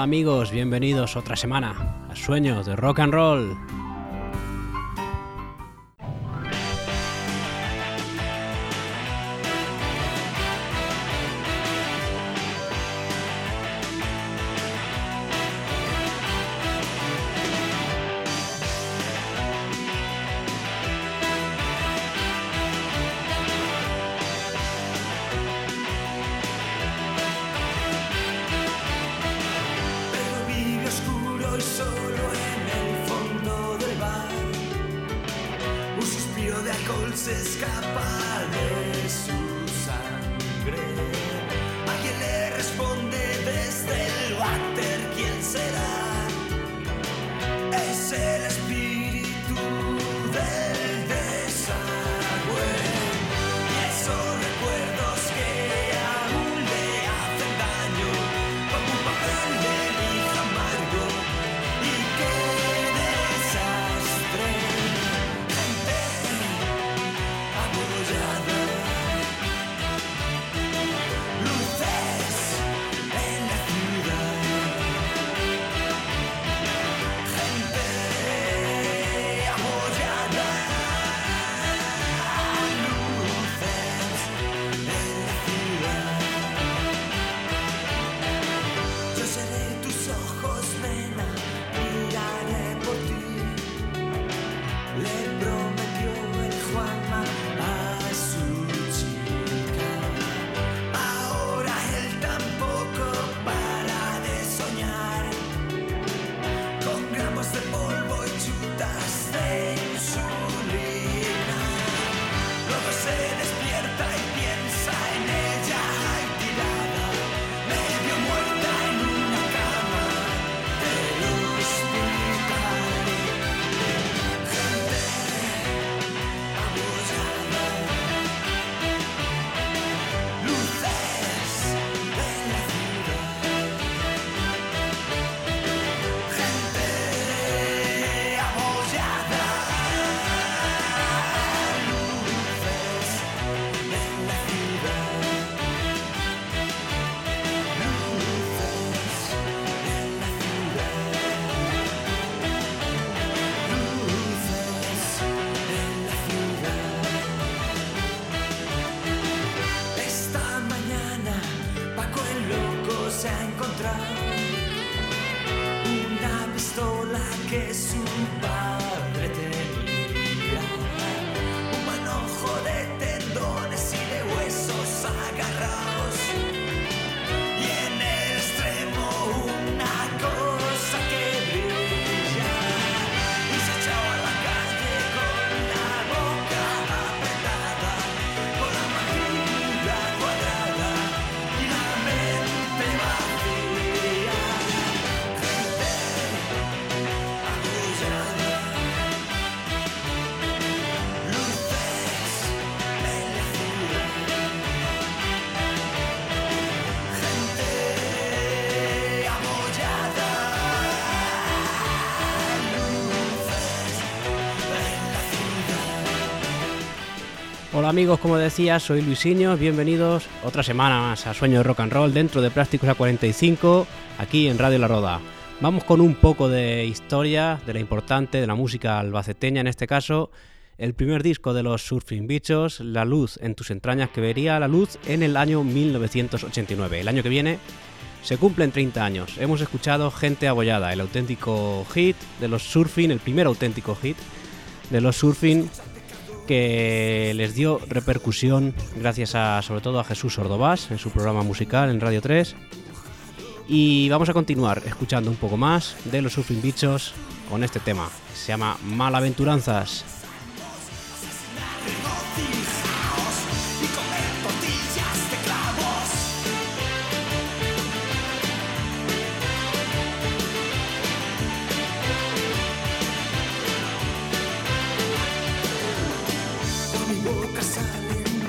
Amigos, bienvenidos otra semana a Sueños de Rock and Roll. de alcohol se escapa de su sangre. Alguien le preço baixo. Hola amigos, como decía, soy Luisinho, bienvenidos otra semana más a Sueño de Rock and Roll dentro de Plásticos A45, aquí en Radio La Roda. Vamos con un poco de historia, de la importante, de la música albaceteña en este caso. El primer disco de los Surfing Bichos, La Luz en tus entrañas, que vería la luz en el año 1989. El año que viene se cumplen 30 años. Hemos escuchado Gente Abollada, el auténtico hit de los Surfing, el primer auténtico hit de los Surfing que les dio repercusión gracias a sobre todo a Jesús Ordovás en su programa musical en Radio 3. Y vamos a continuar escuchando un poco más de los Surfing Bichos con este tema. Se llama Malaventuranzas. Los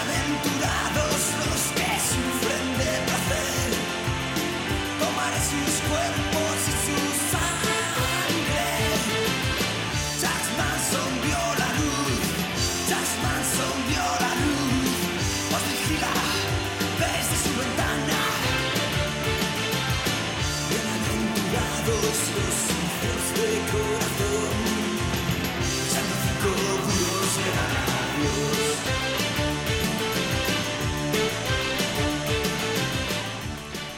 Bienaventurados los que sufren de placer, tomar sus cuerpos y su sangre. Jack vio la luz, Jack Manson vio la luz, os vigila desde su ventana. Bienaventurados los hijos de corazón, santificados serán Dios.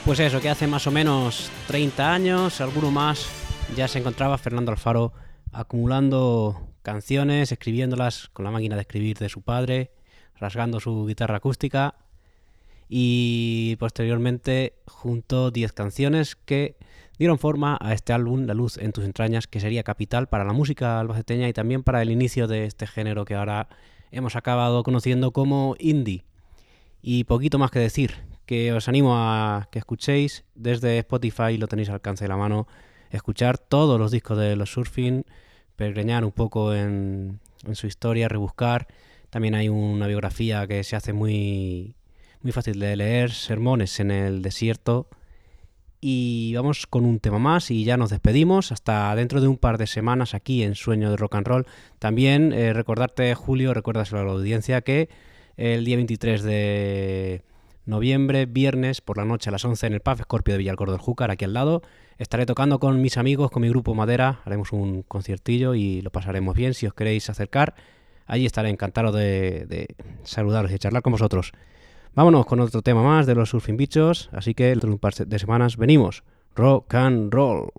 Pues eso, que hace más o menos 30 años, alguno más, ya se encontraba Fernando Alfaro acumulando canciones, escribiéndolas con la máquina de escribir de su padre, rasgando su guitarra acústica y posteriormente juntó 10 canciones que dieron forma a este álbum, La luz en tus entrañas, que sería capital para la música albaceteña y también para el inicio de este género que ahora hemos acabado conociendo como indie. Y poquito más que decir, que os animo a que escuchéis desde Spotify, lo tenéis al alcance de la mano, escuchar todos los discos de los surfing, peregrinar un poco en, su historia, rebuscar. También hay una biografía que se hace muy, muy fácil de leer, sermones en el desierto. Y vamos con un tema más y ya nos despedimos hasta dentro de un par de semanas aquí en Sueño de Rock and Roll. También eh, recordarte, Julio, recuérdaselo a la audiencia que el día 23 de noviembre, viernes por la noche a las 11 en el Pub Scorpio de Villalcor del Júcar, aquí al lado. Estaré tocando con mis amigos, con mi grupo Madera, haremos un conciertillo y lo pasaremos bien. Si os queréis acercar, allí estaré encantado de, de saludaros y charlar con vosotros. Vámonos con otro tema más de los Surfing Bichos, así que dentro de un par de semanas venimos. Rock and roll.